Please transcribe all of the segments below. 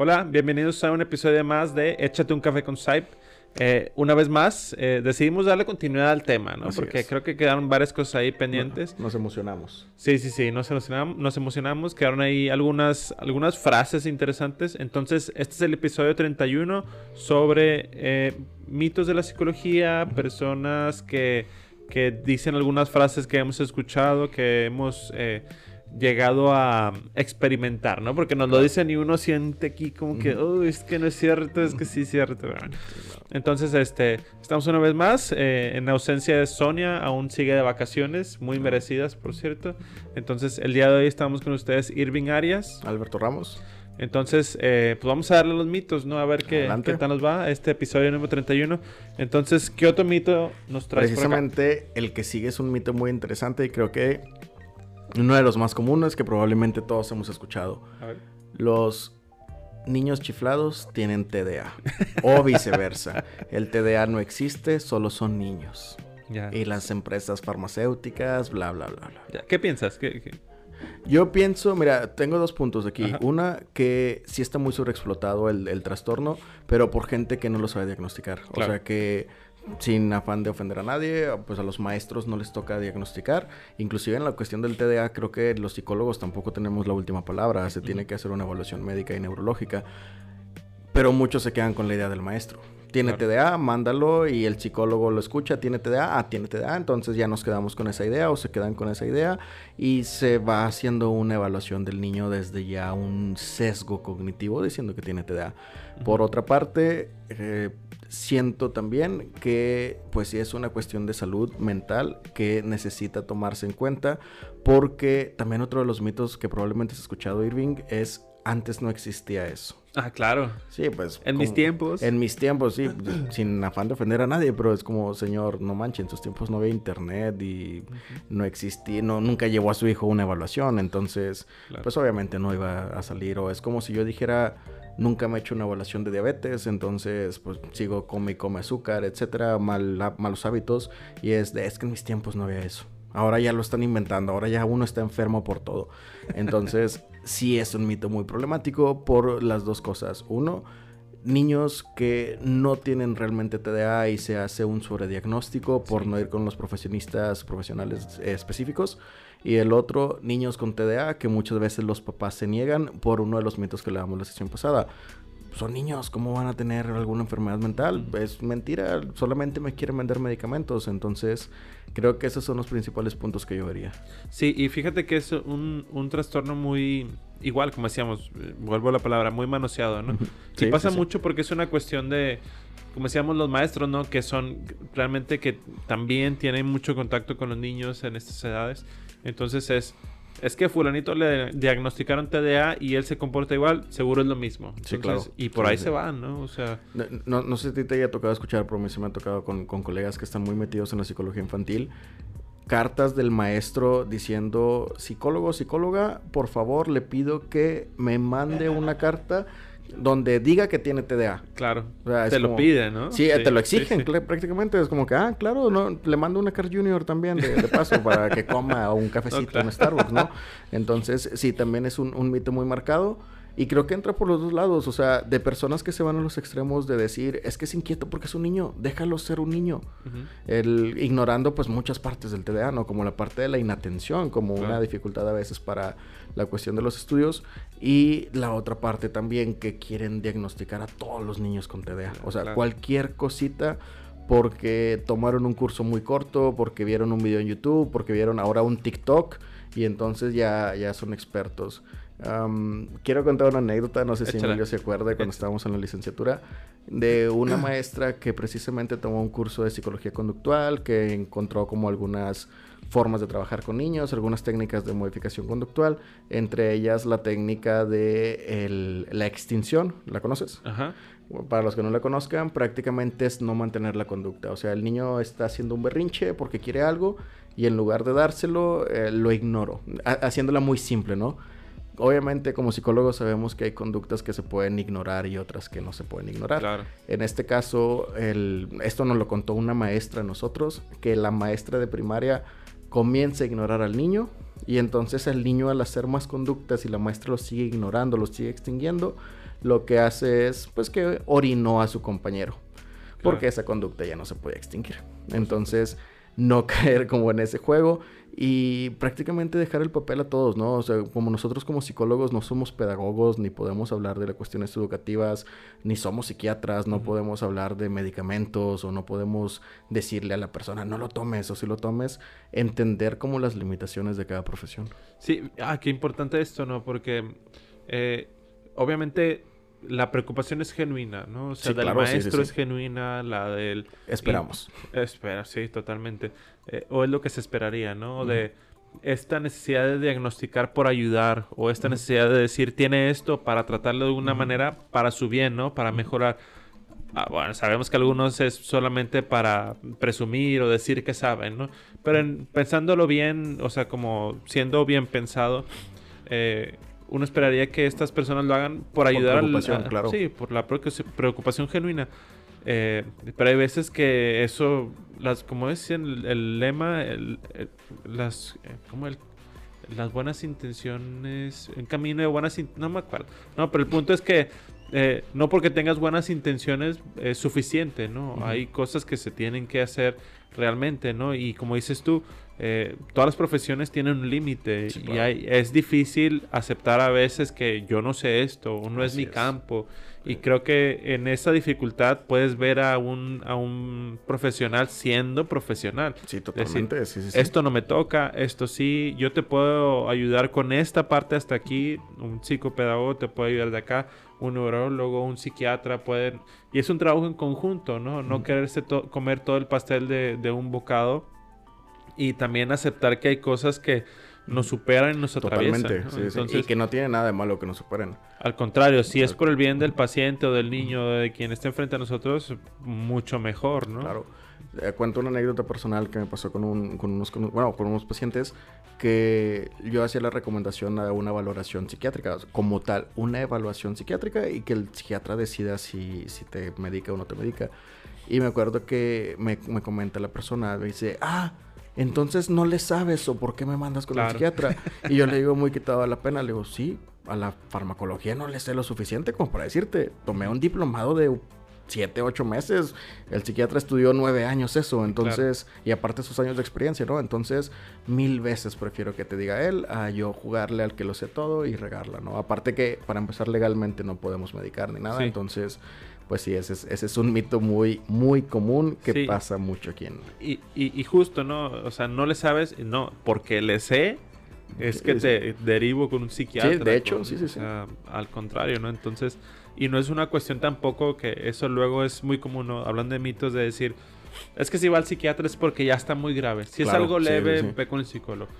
Hola, bienvenidos a un episodio más de Échate un café con Saip. Eh, una vez más, eh, decidimos darle continuidad al tema, ¿no? Así Porque es. creo que quedaron varias cosas ahí pendientes. Nos emocionamos. Sí, sí, sí, nos emocionamos, nos emocionamos, quedaron ahí algunas, algunas frases interesantes. Entonces, este es el episodio 31 sobre eh, mitos de la psicología, personas que, que dicen algunas frases que hemos escuchado, que hemos llegado a experimentar, ¿no? Porque nos lo dicen y uno siente aquí como que, oh, es que no es cierto, es que sí es cierto. Entonces, este, estamos una vez más eh, en ausencia de Sonia, aún sigue de vacaciones, muy merecidas, por cierto. Entonces, el día de hoy estamos con ustedes Irving Arias. Alberto Ramos. Entonces, eh, pues vamos a darle los mitos, ¿no? A ver qué, qué tal nos va este episodio número 31. Entonces, ¿qué otro mito nos traes por acá? Precisamente el que sigue es un mito muy interesante y creo que uno de los más comunes que probablemente todos hemos escuchado. A ver. Los niños chiflados tienen TDA o viceversa. El TDA no existe, solo son niños. Ya. Y las empresas farmacéuticas, bla, bla, bla, bla. Ya. ¿Qué piensas? ¿Qué, qué? Yo pienso, mira, tengo dos puntos aquí. Ajá. Una, que sí está muy sobreexplotado el, el trastorno, pero por gente que no lo sabe diagnosticar. O sea que sin afán de ofender a nadie, pues a los maestros no les toca diagnosticar. Inclusive en la cuestión del TDA, creo que los psicólogos tampoco tenemos la última palabra. Se tiene que hacer una evaluación médica y neurológica. Pero muchos se quedan con la idea del maestro. Tiene Claro. TDA, mándalo y el psicólogo lo escucha, tiene TDA, ah, tiene TDA, entonces ya nos quedamos con esa idea o se quedan con esa idea y se va haciendo una evaluación del niño desde ya un sesgo cognitivo diciendo que tiene TDA. Por otra parte, eh, siento también que pues sí es una cuestión de salud mental que necesita tomarse en cuenta porque también otro de los mitos que probablemente has escuchado Irving es antes no existía eso. Ah, claro. Sí, pues. En mis tiempos. En mis tiempos, sí. sin afán de ofender a nadie, pero es como, señor, no manches, en sus tiempos no había internet y no existía, no, nunca llevó a su hijo una evaluación. Entonces, Claro. pues obviamente no iba a salir. O es como si yo dijera, nunca me he hecho una evaluación de diabetes, entonces, pues sigo come y come azúcar, etcétera, mal, malos hábitos. Y es de, es que en mis tiempos no había eso. Ahora ya lo están inventando, ahora ya uno está enfermo por todo. Entonces, sí es un mito muy problemático por las dos cosas. Uno, niños que no tienen realmente TDA y se hace un sobrediagnóstico por no ir con los profesionistas profesionales específicos. Y el otro, niños con TDA que muchas veces los papás se niegan por uno de los mitos que le damos la sesión pasada. Son niños, ¿cómo van a tener alguna enfermedad mental? Es mentira, solamente me quieren vender medicamentos. Entonces, creo que esos son los principales puntos que yo vería. Sí, y fíjate que es un, un trastorno muy, igual, como decíamos, vuelvo a la palabra, muy manoseado, ¿no? Sí, y pasa sí, sí. mucho porque es una cuestión de, como decíamos los maestros, ¿no? Que son realmente que también tienen mucho contacto con los niños en estas edades. Entonces es, es que fulanito le diagnosticaron TDA y él se comporta igual, seguro es lo mismo. Sí, claro. Y por Sí, ahí sí. se van, ¿no? O sea, No, no, no sé si te haya tocado escuchar, pero a mí sí me ha tocado con, con colegas que están muy metidos en la psicología infantil. Cartas del maestro diciendo, psicólogo, psicóloga, por favor le pido que me mande una carta donde diga que tiene TDA. claro, O sea, es te lo piden, ¿no? Sí, eh, te lo sí, exigen sí. prácticamente. Es como que, ah, claro, no, le mando una Car Junior también de, de paso para que coma un cafecito claro. en Starbucks, ¿no? Entonces, sí, también es un, un mito muy marcado. Y creo que entra por los dos lados, o sea, de personas que se van a los extremos de decir, es que es inquieto porque es un niño, déjalo ser un niño. El, ignorando pues muchas partes del TDA, ¿no? Como la parte de la inatención, como una dificultad a veces para la cuestión de los estudios. Y la otra parte también que quieren diagnosticar a todos los niños con TDA. O sea, Claro. cualquier cosita porque tomaron un curso muy corto, porque vieron un video en YouTube, porque vieron ahora un TikTok y entonces ya, ya son expertos. Quiero contar una anécdota, no sé si. Emilio se acuerda cuando Échala. estábamos en la licenciatura, de una maestra que precisamente tomó un curso de psicología conductual, que encontró como algunas formas de trabajar con niños, algunas técnicas de modificación conductual, entre ellas la técnica de el- la extinción, ¿la conoces? Ajá. Para los que no la conozcan, prácticamente es no mantener la conducta. O sea, el niño está haciendo un berrinche porque quiere algo y en lugar de dárselo, eh, lo ignoro. Ha- haciéndola muy simple, ¿no? Obviamente, como psicólogos sabemos que hay conductas que se pueden ignorar y otras que no se pueden ignorar. Claro. En este caso, el- esto nos lo contó una maestra a nosotros, que la maestra de primaria comienza a ignorar al niño y entonces el niño al hacer más conductas y la maestra lo sigue ignorando, lo sigue extinguiendo, lo que hace es pues que orinó a su compañero. Porque esa conducta ya no se puede extinguir. Entonces, no caer como en ese juego y prácticamente dejar el papel a todos, ¿no? O sea, como nosotros como psicólogos no somos pedagogos, ni podemos hablar de las cuestiones educativas, ni somos psiquiatras, no podemos hablar de medicamentos o no podemos decirle a la persona, no lo tomes o si lo tomes, entender como las limitaciones de cada profesión. Sí, ah, qué importante esto, ¿no? Porque eh, obviamente la preocupación es genuina, ¿no? O sea, del maestro es genuina, la del... Esperamos. espera, sí, totalmente. Eh, o es lo que se esperaría, ¿no? De esta necesidad de diagnosticar por ayudar, o esta necesidad de decir, tiene esto para tratarlo de una manera para su bien, ¿no? Para mejorar. Ah, bueno, sabemos que algunos es solamente para presumir o decir que saben, ¿no? Pero pensándolo bien, o sea, como siendo bien pensado, eh, uno esperaría que estas personas lo hagan por ayudar a, claro. Sí, por la preocupación genuina. Eh, pero hay veces que eso, las, como decían el, lema, las, eh, como el, las buenas intenciones, en camino de buenas, no me acuerdo. No, pero el punto es que eh, no porque tengas buenas intenciones es suficiente, ¿no? Hay cosas que se tienen que hacer realmente, ¿no? Y como dices tú, eh, todas las profesiones tienen un límite y es difícil aceptar a veces que yo no sé esto o no es mi campo. Y creo que en esa dificultad puedes ver a un, a un profesional siendo profesional. Sí, totalmente. Esto no me toca, esto sí, yo te puedo ayudar con esta parte hasta aquí, un psicopedagogo te puede ayudar de acá, un neurólogo, un psiquiatra pueden... Y es un trabajo en conjunto, ¿no? No quererse comer todo el pastel de, de un bocado y también aceptar que hay cosas que nos superan y nos atraviesan. Totalmente, y que no tiene nada de malo que nos superen. Al contrario, si es por el bien del paciente o del niño o de quien esté enfrente a nosotros, mucho mejor, ¿no? Claro. Eh, cuento una anécdota personal que me pasó con, un, con, unos, bueno, con unos pacientes que yo hacía la recomendación a una valoración psiquiátrica, como tal, una evaluación psiquiátrica y que el psiquiatra decida si, si te medica o no te medica. Y me acuerdo que me, me comenta la persona, me dice, ah, entonces no le sabes o por qué me mandas con el psiquiatra. Y yo le digo muy quitado a la pena, le digo, sí, a la farmacología no le sé lo suficiente como para decirte, tomé un diplomado de siete, ocho meses. El psiquiatra estudió nueve años eso, entonces, y aparte sus años de experiencia, ¿no? Entonces, mil veces prefiero que te diga él a yo jugarle al que lo sé todo y regarla, ¿no? Aparte que para empezar legalmente no podemos medicar ni nada, entonces pues sí, ese es, ese es un mito muy, muy común que pasa mucho aquí en... Y, y, justo, ¿no? O sea, no le sabes, no, porque le sé, es que te derivo con un psiquiatra. Sí, de hecho, sí, sí, sí. al contrario, ¿no? Entonces, y no es una cuestión tampoco que eso luego es muy común, ¿no? Hablando de mitos de decir, es que si va al psiquiatra es porque ya está muy grave. Si es algo leve, ve con el psicólogo.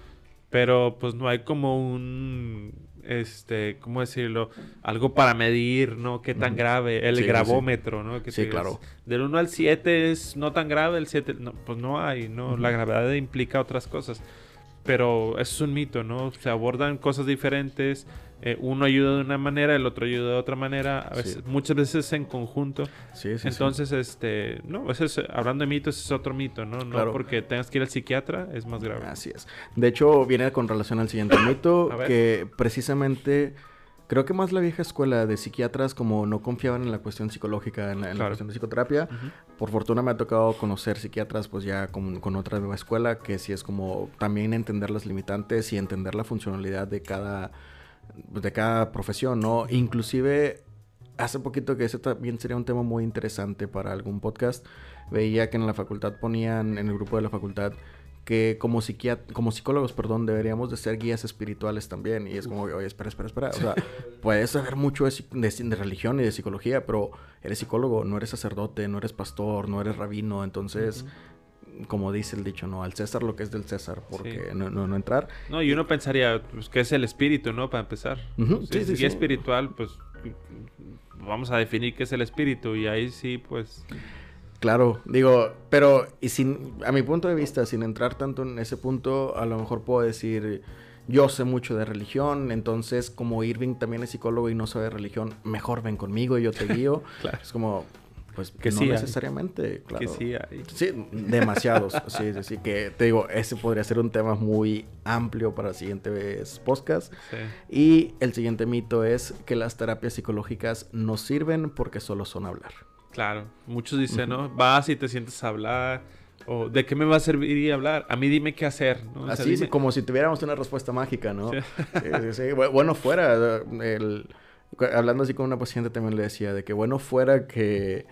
Pero pues no hay como un este, ¿cómo decirlo? Algo para medir, ¿no? Qué tan grave, el grabómetro, ¿no? Que sí, claro. Del 1 al 7 es no tan grave, el 7, no, pues no hay, ¿no? La gravedad implica otras cosas. Pero eso es un mito, ¿no? Se abordan cosas diferentes eh, uno ayuda de una manera, el otro ayuda de otra manera, muchas veces en conjunto. Entonces, este, no, hablando de mitos es otro mito, ¿no? No porque tengas que ir al psiquiatra es más grave. Así es. De hecho, viene con relación al siguiente mito, que precisamente creo que más la vieja escuela de psiquiatras como no confiaban en la cuestión psicológica, en, la cuestión de psicoterapia. Por fortuna me ha tocado conocer psiquiatras pues ya con, con, otra nueva escuela que sí es como también entender las limitantes y entender la funcionalidad de cada de cada profesión, ¿no? Inclusive hace poquito que ese también sería un tema muy interesante para algún podcast, veía que en la facultad ponían, en el grupo de la facultad, que como, como psicólogos, perdón, deberíamos de ser guías espirituales también. Y es como, oye, espera, espera, espera. O sea, puedes saber mucho de, de, religión y de psicología, pero eres psicólogo, no eres sacerdote, no eres pastor, no eres rabino. Entonces, como dice el dicho, ¿no? Al César lo que es del César, porque no, no, entrar. No, y uno pensaría, pues, ¿qué es el espíritu, no? Para empezar. si es espiritual, pues vamos a definir qué es el espíritu y ahí sí, pues... Claro, digo, pero y sin, a mi punto de vista, sin entrar tanto en ese punto, a lo mejor puedo decir, yo sé mucho de religión, entonces como Irving también es psicólogo y no sabe de religión, mejor ven conmigo y yo te guío. claro. Es como, Pues Que no sí hay. necesariamente, claro. Que sí hay. Sí, demasiados. sí, sí, sí. Que te digo, ese podría ser un tema muy amplio para siguientes podcast. Sí. Y el siguiente mito es que las terapias psicológicas no sirven porque solo son hablar. Claro, muchos dicen, ¿no? Vas y te sientes a hablar, o ¿de qué me va a servir hablar? A mí dime qué hacer, ¿no? O sea, Así, dime- como si tuviéramos una respuesta mágica, ¿no? Sí. Sí, sí, sí. Bu- Bueno, fuera. el- hablando así con una paciente también le decía de que bueno fuera que,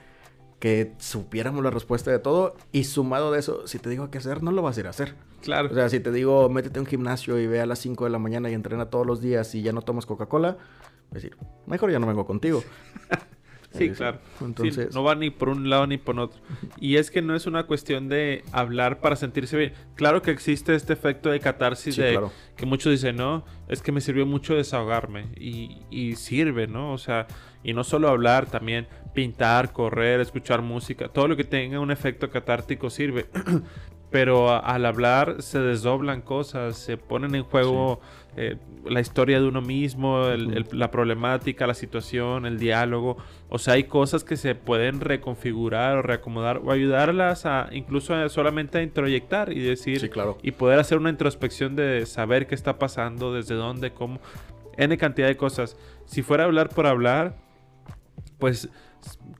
que supiéramos la respuesta de todo y sumado de eso, si te digo qué hacer, no lo vas a ir a hacer. Claro, O sea, si te digo, métete a un gimnasio y ve a las 5 de la mañana y entrena todos los días y ya no tomas Coca-Cola, decir, mejor ya no vengo contigo. sí, claro. Sí, Entonces, no va ni por un lado ni por otro. Y es que no es una cuestión de hablar para sentirse bien. Claro que existe este efecto de catarsis sí, de claro. que muchos dicen, no, es que me sirvió mucho desahogarme. Y, y sirve, ¿no? O sea, y no solo hablar, también pintar, correr, escuchar música, todo lo que tenga un efecto catártico sirve. Pero a- al hablar se desdoblan cosas, se ponen en juego eh, la historia de uno mismo, el- el- la problemática, la situación, el diálogo. O sea, hay cosas que se pueden reconfigurar o reacomodar o ayudarlas a incluso a solamente a introyectar y decir Sí, claro. y poder hacer una introspección de saber qué está pasando, desde dónde, cómo, n cantidad de cosas. Si fuera a hablar por hablar, pues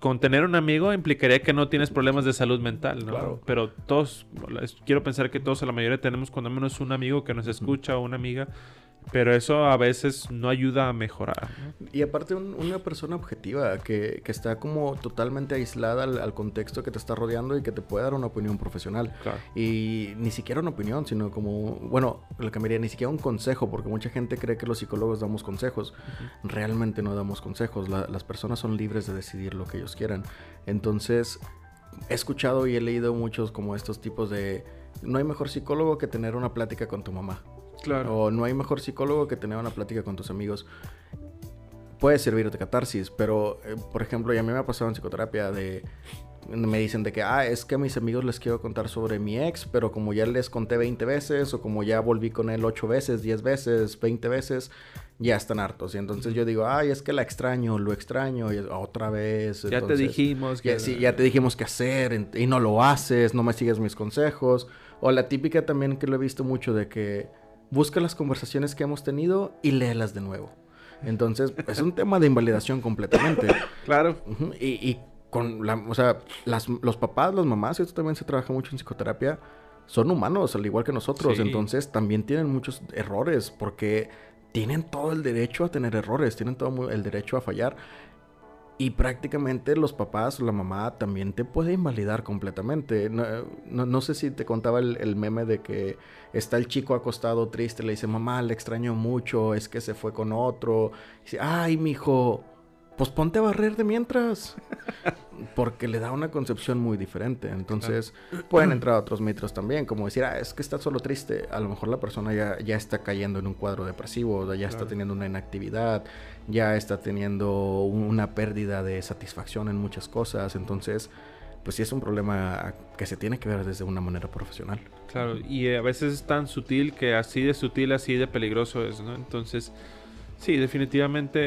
con tener un amigo implicaría que no tienes problemas de salud mental, ¿no? Claro. Pero todos, quiero pensar que todos a la mayoría tenemos cuando menos un amigo que nos escucha o una amiga, pero eso a veces no ayuda a mejorar. ¿no? Y aparte un- una persona objetiva que, que está como totalmente aislada al, al contexto que te está rodeando y que te puede dar una opinión profesional. Claro. Y ni siquiera una opinión, sino como, bueno, lo cambiaría, ni siquiera un consejo, porque mucha gente cree que los psicólogos damos consejos. Realmente no damos consejos, la- las personas son libres de decidir lo que ellos quieran. Entonces, he escuchado y he leído muchos como estos tipos de, no hay mejor psicólogo que tener una plática con tu mamá. Claro. O no hay mejor psicólogo que tener una plática con tus amigos. Puede servir de catarsis, pero, eh, por ejemplo, y a mí me ha pasado en psicoterapia de... Me dicen de que, ah, es que a mis amigos les quiero contar sobre mi ex, pero como ya les conté 20 veces, o como ya volví con él 8 veces, 10 veces, 20 veces, ya están hartos. Y entonces yo digo, ay, es que la extraño, lo extraño, y otra vez. ya te dijimos que... ya, sí, ya te dijimos qué hacer y no lo haces, no me sigues mis consejos. O la típica también que lo he visto mucho de que busca las conversaciones que hemos tenido y léelas de nuevo. Entonces, es un tema de invalidación completamente. Claro. Y, y con la, o sea, las, los papás, las mamás, esto también se trabaja mucho en psicoterapia, son humanos, al igual que nosotros. Sí. Entonces, también tienen muchos errores porque tienen todo el derecho a tener errores, tienen todo el derecho a fallar. Y prácticamente los papás la mamá también te puede invalidar completamente. No, no- no sé si te contaba el, el meme de que está el chico acostado triste, le dice, mamá, le extraño mucho, es que se fue con otro. Y dice, ay, mijo, pues ponte a barrer de mientras. Porque le da una concepción muy diferente. Entonces, pueden entrar otros mitos también, como decir, ah, es que está solo triste. A lo mejor la persona ya, ya está cayendo en un cuadro depresivo, ya está Claro. teniendo una inactividad, ya está teniendo una pérdida de satisfacción en muchas cosas. Entonces, pues sí es un problema que se tiene que ver desde una manera profesional. Claro, y a veces es tan sutil que así de sutil, así de peligroso es, ¿no? Entonces, sí, definitivamente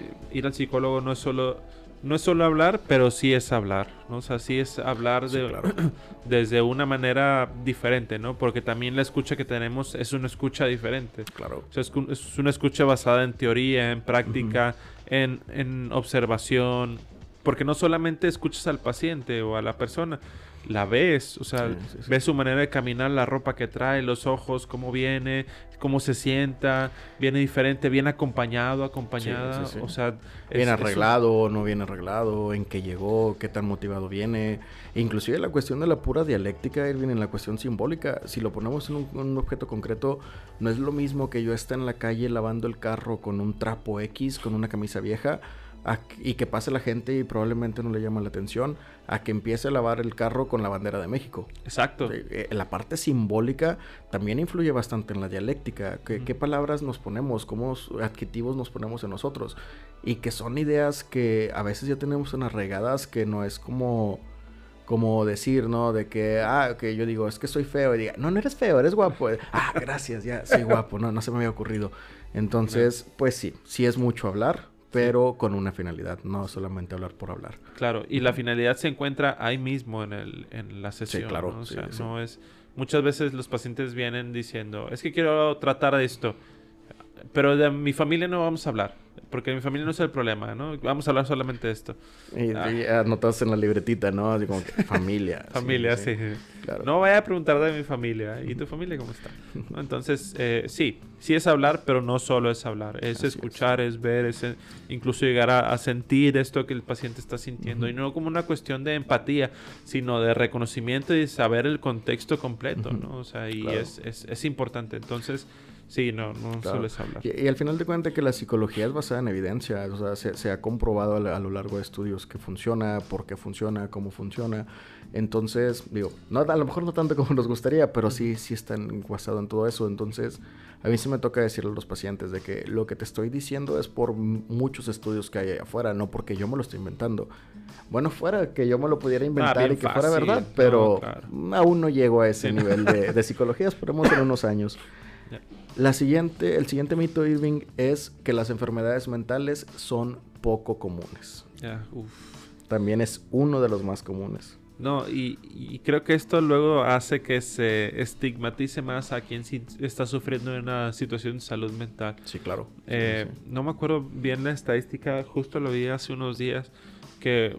eh, ir al psicólogo no es solo no es solo hablar, pero sí es hablar, ¿no? O sea, sí es hablar Sí, de, claro. desde una manera diferente, ¿no? Porque también la escucha que tenemos es una escucha diferente. Claro. O sea, es una escucha basada en teoría, en práctica, en, en observación. Porque no solamente escuchas al paciente o a la persona, la ves. O sea, Sí, sí, sí. ves su manera de caminar, la ropa que trae, los ojos, cómo viene, cómo se sienta. Viene diferente, bien acompañado, acompañada. O sea, Bien es arreglado, no bien arreglado, en qué llegó, qué tan motivado viene. Inclusive la cuestión de la pura dialéctica, Irving, en la cuestión simbólica. Si lo ponemos en un, un objeto concreto, no es lo mismo que yo esté en la calle lavando el carro con un trapo X, con una camisa vieja, a y que pase la gente y probablemente no le llama la atención, a que empiece a lavar el carro con la bandera de México. Exacto. Eh, la parte simbólica también influye bastante en la dialéctica. ¿Qué, palabras nos ponemos? ¿Cómo adjetivos nos ponemos en nosotros? Y que son ideas que a veces ya tenemos en regadas que no es como como decir, ¿no? De que, ah, que yo digo, es que soy feo. Y diga, no, no eres feo, eres guapo. ah, gracias, ya, soy guapo. No, no se me había ocurrido. Entonces, pues sí, sí es mucho hablar, pero con una finalidad, no solamente hablar por hablar. Claro, y la finalidad se encuentra ahí mismo en, el, en la sesión. Sí, claro. ¿no? O sea, sí. no es... Muchas veces los pacientes vienen diciendo, es que quiero tratar esto, pero de mi familia no vamos a hablar, porque mi familia no es el problema, ¿no? Vamos a hablar solamente de esto. Y, Ah. y anotas en la libretita, ¿no? Así como que familia. sí, Familia, sí. Claro. No vaya a preguntar de mi familia. ¿Y tu familia cómo está? ¿No? Entonces, eh, sí, sí es hablar, pero no solo es hablar. Es Así es. escuchar, es. ver, es eh, incluso llegar a, a sentir esto que el paciente está sintiendo. Y no como una cuestión de empatía, sino de reconocimiento y saber el contexto completo, Ujú. ¿no? O sea, y Claro. es, es, es importante. Entonces, sí, no, no Claro. solo es hablar. Y, y al final de cuentas que la psicología es basada en evidencia, o sea, se, se ha comprobado a, la- a lo largo de estudios que funciona, por qué funciona, cómo funciona. Entonces, digo, no, a lo mejor no tanto como nos gustaría, pero sí, sí están basado en todo eso. Entonces, a mí sí me toca decirle a los pacientes de que lo que te estoy diciendo es por muchos estudios que hay allá afuera, no porque yo me lo estoy inventando. Bueno, fuera que yo me lo pudiera inventar Ah, bien y que fuera verdad, No, pero claro. aún no llego a ese Sí. nivel de, de psicología, esperemos en unos años. La siguiente, el siguiente mito, Irving, es que las enfermedades mentales son poco comunes. Uf. También es uno de los más comunes. No, y, y creo que esto luego hace que se estigmatice más a quien sí está sufriendo de una situación de salud mental. Sí, claro. Eh, sí. No me acuerdo bien la estadística, justo lo vi hace unos días, que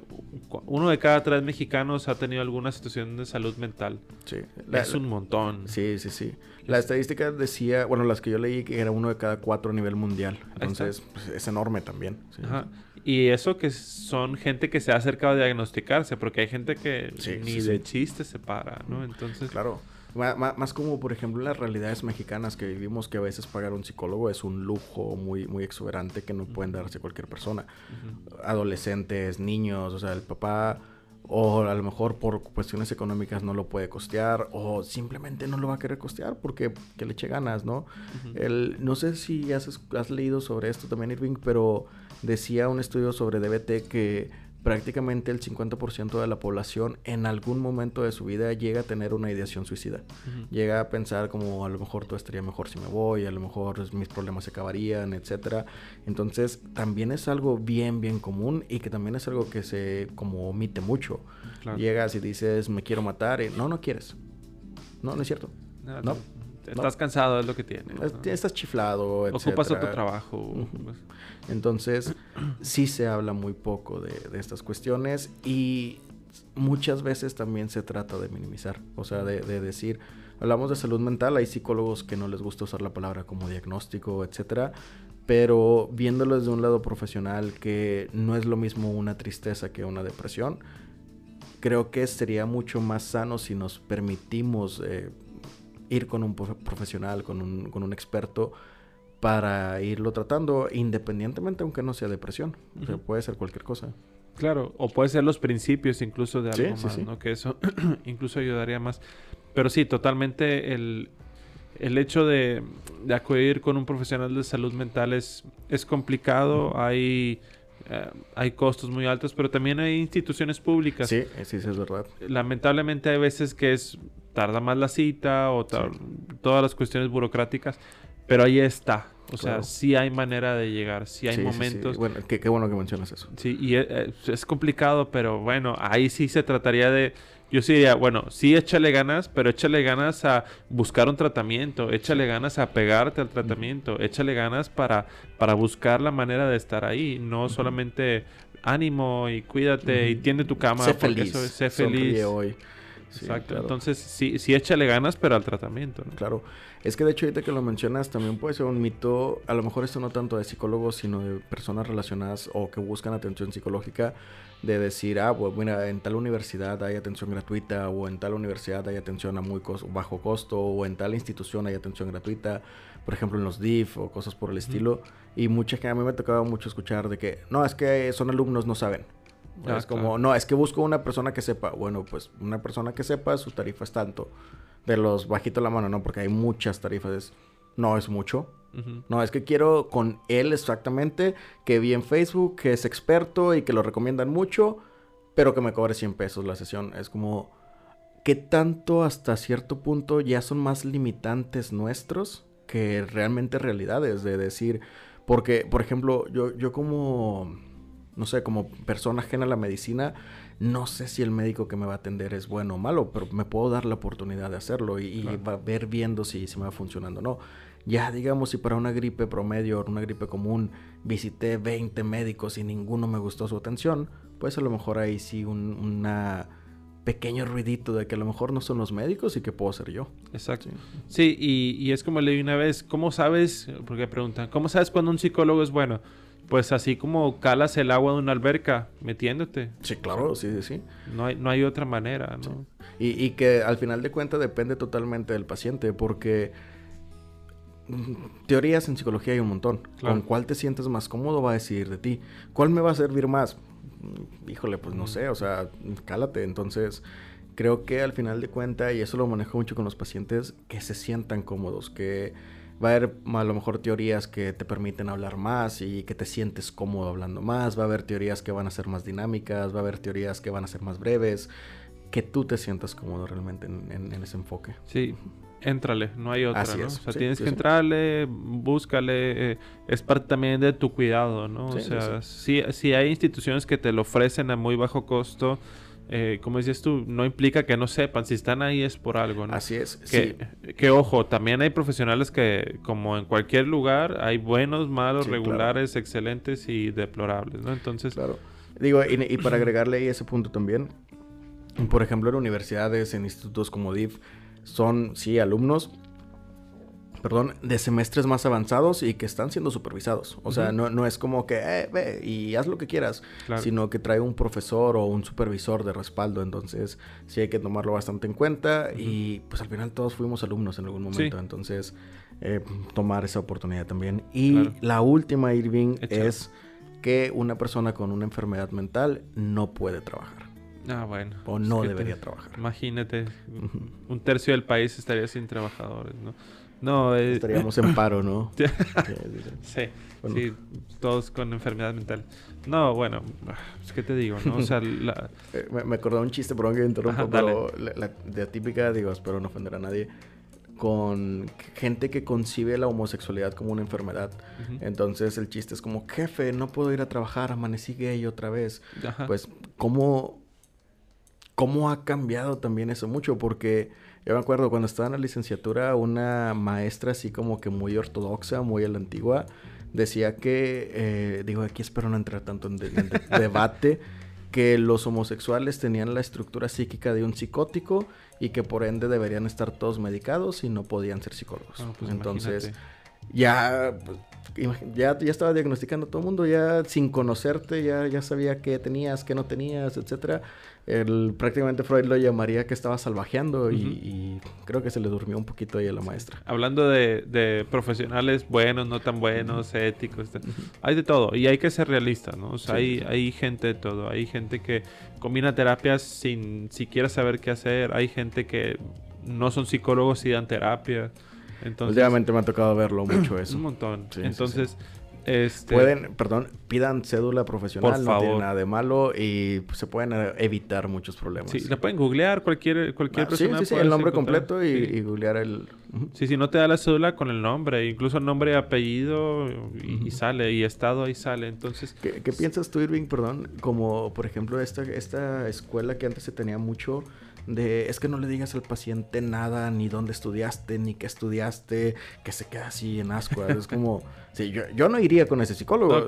uno de cada tres mexicanos ha tenido alguna situación de salud mental. Sí. La- es un montón. sí, sí, sí. La estadística decía, bueno, las que yo leí que era uno de cada cuatro a nivel mundial. Entonces, pues, es enorme también. Sí, Ajá. Y eso que son gente que se ha acercado a diagnosticarse, porque hay gente que Sí, ni sí, de chiste se para, ¿no? Entonces, Claro. Ma- Más como, por ejemplo, las realidades mexicanas que vivimos, que a veces pagar un psicólogo es un lujo muy, muy exuberante que no pueden darse cualquier persona. adolescentes, niños, o sea, el papá o a lo mejor por cuestiones económicas no lo puede costear o simplemente no lo va a querer costear porque que le eche ganas, ¿no? El, no sé si has, has leído sobre esto también, Irving, pero decía un estudio sobre DBT que prácticamente el 50% de la población en algún momento de su vida llega a tener una ideación suicida. Llega a pensar como a lo mejor todo estaría mejor si me voy, a lo mejor mis problemas se acabarían, etcétera. Entonces, también es algo bien bien común y que también es algo que se como omite mucho. Claro. Llegas y dices, "Me quiero matar." y no, no quieres. No, no es cierto. No, No. Estás cansado, es lo que tienes. Estás chiflado, etcétera. Ocupas otro trabajo. Pues, Entonces, sí se habla muy poco de, de estas cuestiones y muchas veces también se trata de minimizar, o sea, de, de decir, hablamos de salud mental, hay psicólogos que no les gusta usar la palabra como diagnóstico, etcétera, pero viéndolo desde un lado profesional que no es lo mismo una tristeza que una depresión, creo que sería mucho más sano si nos permitimos eh, ir con un profe- profesional, con un, con un experto, para irlo tratando, independientemente aunque no sea depresión. O sea, puede ser cualquier cosa. Claro, o puede ser los principios incluso de Sí, algo sí, más, sí. ¿no? Que eso incluso ayudaría más. Pero sí, totalmente el, el hecho de, de acudir con un profesional de salud mental es, es complicado, hay, eh, hay costos muy altos, pero también hay instituciones públicas. Sí, sí, sí, es verdad. Lamentablemente hay veces que es tarda más la cita o tar- todas las cuestiones burocráticas, pero ahí está. O sea, Claro. sí hay manera de llegar, sí hay Sí, sí, sí. momentos. Bueno, qué, qué bueno que mencionas eso. Sí, y e- eh, es complicado, pero bueno, ahí sí se trataría de... Yo sí diría, bueno, sí échale ganas, pero échale ganas a buscar un tratamiento, échale ganas a pegarte al tratamiento, échale ganas para, para buscar la manera de estar ahí, no solamente ánimo y cuídate y Ujú. tiende tu cama, sé porque feliz. eso es sé sonríe feliz. hoy. Sí, Exacto, claro. entonces sí, sí échale ganas, pero al tratamiento, ¿no? Claro. Es que de hecho ahorita que lo mencionas también puede ser un mito, a lo mejor esto no tanto de psicólogos, sino de personas relacionadas o que buscan atención psicológica, de decir, ah, pues mira, en tal universidad hay atención gratuita, o en tal universidad hay atención a muy cos- bajo costo, o en tal institución hay atención gratuita, por ejemplo en los DIF o cosas por el estilo. Y mucha que a mí me tocaba mucho escuchar de que, no, es que son alumnos, no saben. Es como, claro. no, es que busco una persona que sepa. Bueno, pues una persona que sepa, su tarifa es tanto. De los bajito la mano, ¿no? Porque hay muchas tarifas. es- no es mucho. No, es que quiero con él exactamente, que vi en Facebook, que es experto y que lo recomiendan mucho, pero que me cobre 100 pesos la sesión. Es como, ¿qué tanto hasta cierto punto ya son más limitantes nuestros que realmente realidades? De decir, Porque, por ejemplo, yo, yo como, no sé, como persona ajena a la medicina, no sé si el médico que me va a atender es bueno o malo, pero me puedo dar la oportunidad de hacerlo y, y va a ver viendo si, si me va funcionando o no. Ya, digamos, si para una gripe promedio o una gripe común visité 20 médicos y ninguno me gustó su atención, pues a lo mejor ahí sí un una pequeño ruidito de que a lo mejor no son los médicos y que puedo ser yo. Exacto. Sí, y, y, es como leí una vez, ¿cómo sabes? Porque preguntan, ¿cómo sabes cuando un psicólogo es bueno? Pues así como calas el agua de una alberca metiéndote. Sí, claro, sí, sí, sí. No hay, no hay otra manera, ¿no? Sí. Y, y, que al final de cuentas depende totalmente del paciente, porque mm, teorías en psicología hay un montón. Claro. Con cuál te sientes más cómodo va a decidir de ti. ¿Cuál me va a servir más? híjole, pues no sé, o sea, cálate. Entonces, creo que al final de cuentas, y eso lo manejo mucho con los pacientes, que se sientan cómodos, que va a haber a lo mejor teorías que te permiten hablar más y que te sientes cómodo hablando más, va a haber teorías que van a ser más dinámicas, va a haber teorías que van a ser más breves, que tú te sientas cómodo realmente en, en, en ese enfoque. Sí, éntrale, no hay otra, Así ¿no? es, O sea, sí, tienes sí, que sí. entrarle, búscale, eh, es parte también de tu cuidado, ¿no? O sea, sí hay instituciones que te lo ofrecen a muy bajo costo, eh, como decías tú, no implica que no sepan, si están ahí es por algo, ¿no? Así es, Que, que ojo, también hay profesionales que, como en cualquier lugar, hay buenos, malos, Sí, claro. regulares, excelentes y deplorables, ¿no? Entonces, Claro. Digo, y, y para agregarle ahí ese punto también, por ejemplo, en universidades, en institutos como DIF, son, sí, alumnos, perdón, de semestres más avanzados y que están siendo supervisados. O sea, no, no es como que, eh, ve y haz lo que quieras, claro. sino que trae un profesor o un supervisor de respaldo. Entonces, sí hay que tomarlo bastante en cuenta y pues al final todos fuimos alumnos en algún momento. Sí. Entonces, eh, tomar esa oportunidad también. Y Claro. la última, Irving, es que una persona con una enfermedad mental no puede trabajar Ah, bueno. o no te- debería trabajar. Imagínate, un tercio del país estaría sin trabajadores, ¿no? No, eh, Estaríamos en paro, ¿no? Sí. Bueno. todos con enfermedad mental. No, bueno, es que te digo, ¿no? O sea, la... Eh, me, me acordé de un chiste, perdón que me interrumpa, Ajá, pero la, la- de típica, digo, espero no ofender a nadie, con gente que concibe la homosexualidad como una enfermedad. Entonces el chiste es como, jefe, no puedo ir a trabajar, amanecí gay otra vez. Ajá. Pues, ¿cómo, ¿cómo ha cambiado también eso mucho? Porque yo me acuerdo cuando estaba en la licenciatura, una maestra así como que muy ortodoxa, muy a la antigua, decía que, eh, digo, aquí espero no entrar tanto en, de- en de- debate, que los homosexuales tenían la estructura psíquica de un psicótico y que por ende deberían estar todos medicados y no podían ser psicólogos. Ah, pues Entonces, imagínate. Ya, pues, ya, ya estaba diagnosticando a todo el mundo, ya sin conocerte, ya, ya sabía qué tenías, qué no tenías, etcétera. El, prácticamente Freud lo llamaría que estaba salvajeando y, creo que se le durmió un poquito ahí a la maestra. Hablando de, de profesionales buenos, no tan buenos, éticos, te- hay de todo. Y hay que ser realistas, ¿no? O sea, Sí, hay, sí. hay gente de todo. Hay gente que combina terapias sin siquiera saber qué hacer. Hay gente que no son psicólogos y dan terapia. Entonces, Últimamente me ha tocado verlo mucho eso. un montón. Sí, sí, Entonces, este... Pueden, perdón, pidan cédula profesional, Por no tiene nada de malo y pues, se pueden eh, evitar muchos problemas. Sí, la pueden googlear, cualquier, cualquier Ah, persona. sí, sí, puede el nombre encontrar. completo y, googlear el... Ujú. Sí, si no te da la cédula con el nombre, incluso nombre, apellido y, y sale, y estado ahí sale. Entonces, ¿Qué, qué piensas tú, Irving, perdón? Como, por ejemplo, esta, esta escuela que antes se tenía mucho de... Es que no le digas al paciente nada, ni dónde estudiaste, ni qué estudiaste, que se queda así en ascuas. es como... Sí, yo, yo no iría con ese psicólogo,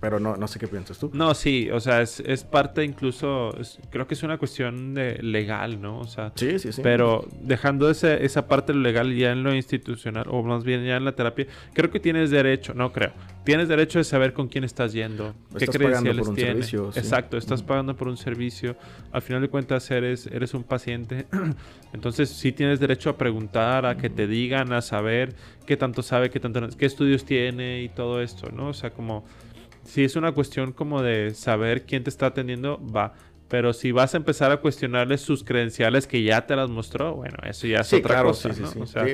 pero no, no sé qué piensas tú. no, sí, o sea, es, es parte incluso, es- creo que es una cuestión de legal, ¿no? O sea, Sí, sí, sí. pero dejando ese, esa parte legal ya en lo institucional, o más bien ya en la terapia, creo que tienes derecho, no creo, tienes derecho de saber con quién estás yendo, qué Estás pagando credenciales por un tiene. servicio, sí. Exacto, estás pagando por un servicio, al final de cuentas eres, eres un paciente, entonces sí tienes derecho a preguntar, a que te digan, a saber qué tanto sabe, qué tanto qué estudios tiene y todo esto, ¿no? O sea, como si es una cuestión como de saber quién te está atendiendo, va. Pero si vas a empezar a cuestionarle sus credenciales que ya te las mostró, bueno, eso ya es otra cosa, ¿no? o sea,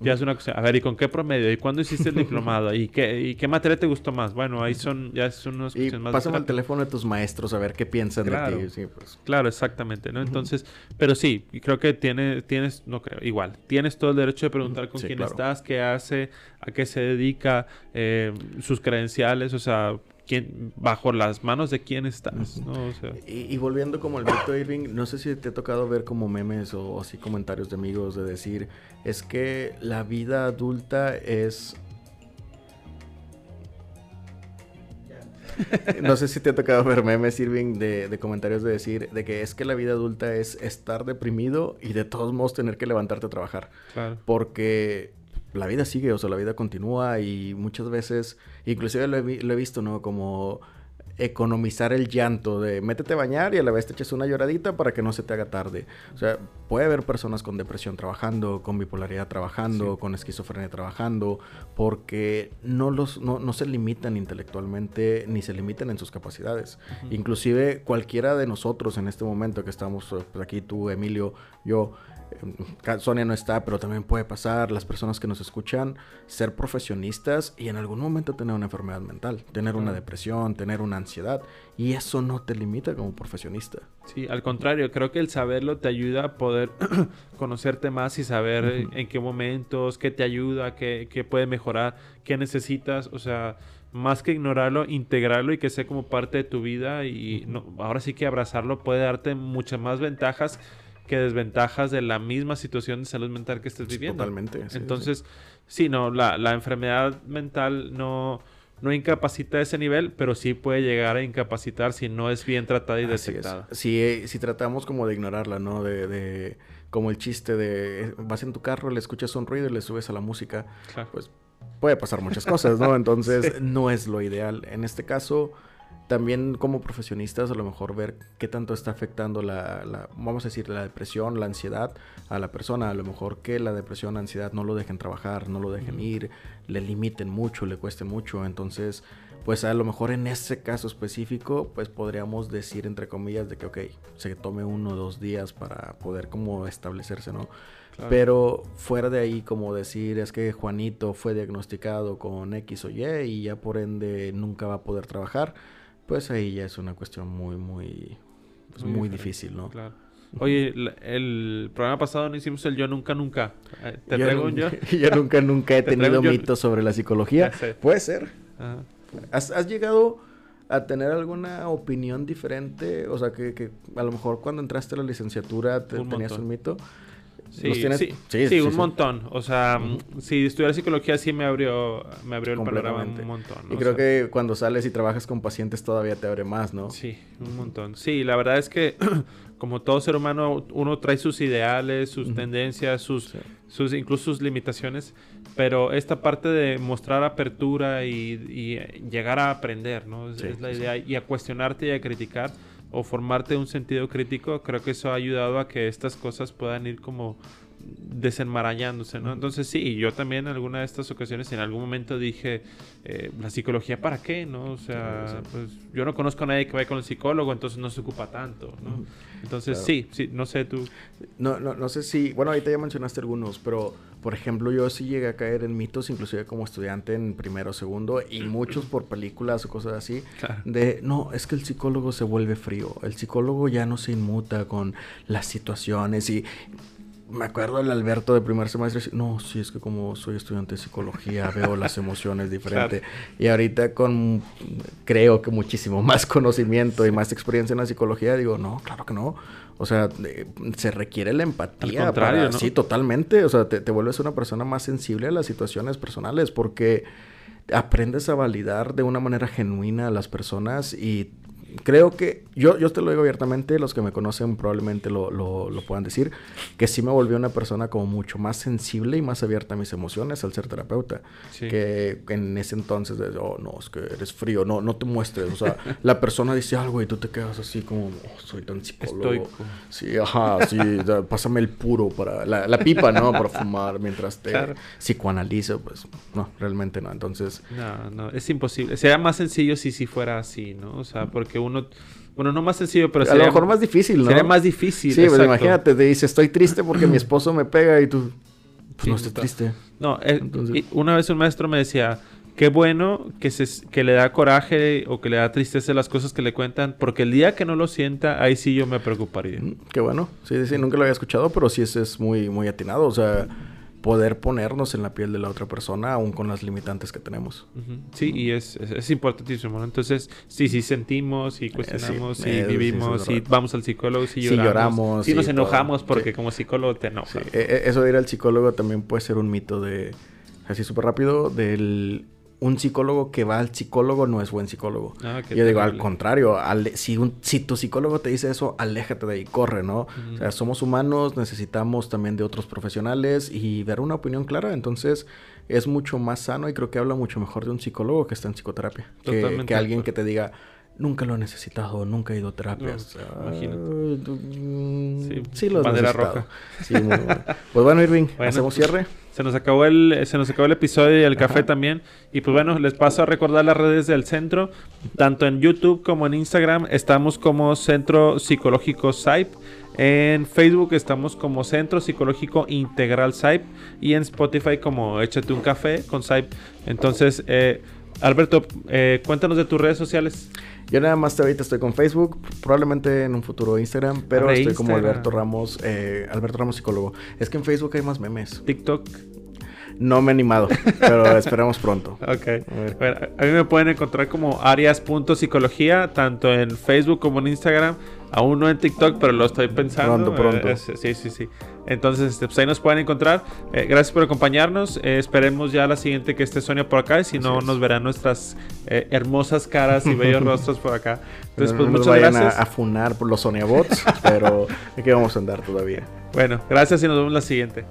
ya es una cosa. A ver, ¿y con qué promedio? ¿Y cuándo hiciste el diplomado? ¿Y qué, ¿Y qué materia te gustó más? Bueno, ahí son, ya son unos y más pásame el teléfono de tus maestros a ver qué piensan de ti. Sí, pues. Claro, exactamente, ¿no? Entonces, pero sí, creo que tiene, tienes, no creo, igual, tienes todo el derecho de preguntar con quién estás, qué hace, a qué se dedica, eh, sus credenciales, o sea, quién, bajo las manos de quién estás, ¿no? y, volviendo como el Víctor Irving, no sé si te ha tocado ver como memes o, así comentarios de amigos de decir, es que la vida adulta es... no sé si te ha tocado ver memes, Irving, de, de, comentarios de decir de que es que la vida adulta es estar deprimido y de todos modos tener que levantarte a trabajar. Claro. Porque la vida sigue, o sea, la vida continúa y muchas veces, inclusive lo he, lo he visto, ¿no? Como economizar el llanto de métete a bañar y a la vez te eches una lloradita para que no se te haga tarde. O sea, puede haber personas con depresión trabajando, con bipolaridad trabajando, con esquizofrenia trabajando, porque no, los, no, no, se limitan intelectualmente ni se limitan en sus capacidades. Inclusive cualquiera de nosotros en este momento que estamos pues, aquí, tú, Emilio, yo, Sonia no está, pero también puede pasar, las personas que nos escuchan, ser profesionistas y en algún momento tener una enfermedad mental, tener una depresión, tener una ansiedad. Y eso no te limita como profesionista. Sí, al contrario, creo que el saberlo te ayuda a poder conocerte más y saber en qué momentos, qué te ayuda, qué, qué puede mejorar, qué necesitas. O sea, más que ignorarlo, integrarlo y que sea como parte de tu vida y no, ahora sí que abrazarlo puede darte muchas más ventajas que desventajas de la misma situación de salud mental que estés viviendo. Totalmente. Entonces, sí. no, la, la, enfermedad mental no, no incapacita a ese nivel, pero sí puede llegar a incapacitar si no es bien tratada y detectada. Si, eh, si tratamos como de ignorarla, ¿no? De, de, como el chiste de vas en tu carro, le escuchas un ruido y le subes a la música, pues puede pasar muchas cosas, ¿no? Entonces, no es lo ideal. En este caso también como profesionistas a lo mejor ver qué tanto está afectando la, vamos a decir, la depresión, la ansiedad a la persona. A lo mejor que la depresión, la ansiedad no lo dejen trabajar, no lo dejen ir, le limiten mucho, le cueste mucho. Entonces, pues a lo mejor en ese caso específico, pues podríamos decir entre comillas de que, ok, se tome uno o dos días para poder como establecerse, ¿no? Pero fuera de ahí, como decir, es que Juanito fue diagnosticado con X o Y y ya por ende nunca va a poder trabajar pues ahí ya es una cuestión muy, muy, pues muy, difícil, ¿no? Claro. Oye, el, programa pasado no hicimos el yo nunca nunca. Eh, ¿Te traigo un yo? yo nunca nunca he tenido mitos sobre la psicología. Puede ser. ¿Has, ¿Has, llegado a tener alguna opinión diferente? O sea, que, que, a lo mejor cuando entraste a la licenciatura te, tenías un mito. Sí, sí, sí, un montón. O sea, si estudiar psicología sí me abrió, me abrió el panorama un montón. Y creo que cuando sales y trabajas con pacientes todavía te abre más, ¿no? Sí, un montón. Sí, la verdad es que como todo ser humano, uno trae sus ideales, sus tendencias, sus, sus, incluso sus limitaciones, pero esta parte de mostrar apertura y, llegar a aprender, ¿no? es la idea, y a cuestionarte y a criticar o formarte un sentido crítico, creo que eso ha ayudado a que estas cosas puedan ir como desenmarañándose, ¿no? Entonces sí, yo también en alguna de estas ocasiones en algún momento dije, eh, ¿la psicología para qué, no? O sea, pues yo no conozco a nadie que vaya con el psicólogo, entonces no se ocupa tanto, ¿no? Entonces sí, sí, no sé tú. No, no, no sé si, bueno, ahorita ya mencionaste algunos, pero por ejemplo yo sí llegué a caer en mitos, inclusive como estudiante en primero o segundo, y muchos por películas o cosas así, de, no, es que el psicólogo se vuelve frío, el psicólogo ya no se inmuta con las situaciones y me acuerdo el Alberto de primer semestre, no, sí, es que como soy estudiante de psicología veo las emociones diferente. Y ahorita con, creo que muchísimo más conocimiento y más experiencia en la psicología, digo, no, claro que no. O sea, se requiere la empatía. Para, Sí, totalmente. O sea, te, te vuelves una persona más sensible a las situaciones personales porque aprendes a validar de una manera genuina a las personas y creo que, yo, yo te lo digo abiertamente, los que me conocen probablemente lo, lo, lo, puedan decir, que sí me volvió una persona como mucho más sensible y más abierta a mis emociones al ser terapeuta. Que en ese entonces, de, oh, no, es que eres frío, no, no te muestres. O sea, la persona dice algo y tú te quedas así como, oh, soy tan psicólogo. Sí, ajá, sí, pásame el puro para, la, la, pipa, ¿no? Para fumar mientras te psicoanalizo, pues no, realmente no. Entonces... No, no, es imposible. Sería más sencillo si, si fuera así, ¿no? O sea, porque uno... Bueno, no más sencillo, pero a lo mejor más difícil, ¿no? Sería más difícil. Sí, pues imagínate, te dice, estoy triste porque mi esposo me pega y tú, pues no estés triste. No, eh, una vez un maestro me decía, qué bueno que, se, que le da coraje o que le da tristeza las cosas que le cuentan, porque el día que no lo sienta, ahí sí yo me preocuparía. Qué bueno, sí, sí, nunca lo había escuchado, pero sí ese es muy, muy atinado, o sea, poder ponernos en la piel de la otra persona, aún con las limitantes que tenemos. Sí, y es, es, importantísimo, ¿no? Entonces, sí, sí sentimos, y cuestionamos, sí, vivimos, sí, vamos al psicólogo, sí lloramos, lloramos sí nos enojamos, porque como psicólogo te enojas. E, e, eso de ir al psicólogo también puede ser un mito de, así súper rápido, del un psicólogo que va al psicólogo no es buen psicólogo. Ah, Yo digo, al contrario, si, un, si tu psicólogo te dice eso, aléjate de ahí, corre, ¿no? O sea, somos humanos, necesitamos también de otros profesionales y dar una opinión clara. Entonces, es mucho más sano y creo que habla mucho mejor de un psicólogo que está en psicoterapia. Que, que alguien que te diga, nunca lo he necesitado, nunca he ido a terapia. sí, sí lo he Bandera roja. Sí, muy bueno. Pues bueno, Irving, hacemos cierre. Se nos acabó el, se nos acabó el episodio y el café también. Y pues bueno, les paso a recordar las redes del centro. Tanto en YouTube como en Instagram estamos como Centro Psicológico SAIP. En Facebook estamos como Centro Psicológico Integral SAIP. Y en Spotify como Échate un café con SAIP. Entonces, eh, Alberto, eh, cuéntanos de tus redes sociales. Yo nada más ahorita estoy con Facebook, probablemente en un futuro Instagram, pero estoy como Alberto Ramos, eh, Alberto Ramos psicólogo. Es que en Facebook hay más memes. TikTok. No me he animado, pero esperamos pronto. Ok. A, mí me pueden encontrar como arias.psicología, tanto en Facebook como en Instagram. Aún no en TikTok, pero lo estoy pensando. Pronto, pronto. sí, sí, sí. Entonces, este, pues ahí nos pueden encontrar. Eh, gracias por acompañarnos. Eh, esperemos ya la siguiente que esté Sonia por acá. Y si no, nos verán nuestras eh, hermosas caras y bellos rostros por acá. Entonces, pues muchas gracias. A, a funar por los Sonia Bots, pero aquí vamos a andar todavía. Bueno, gracias y nos vemos la siguiente.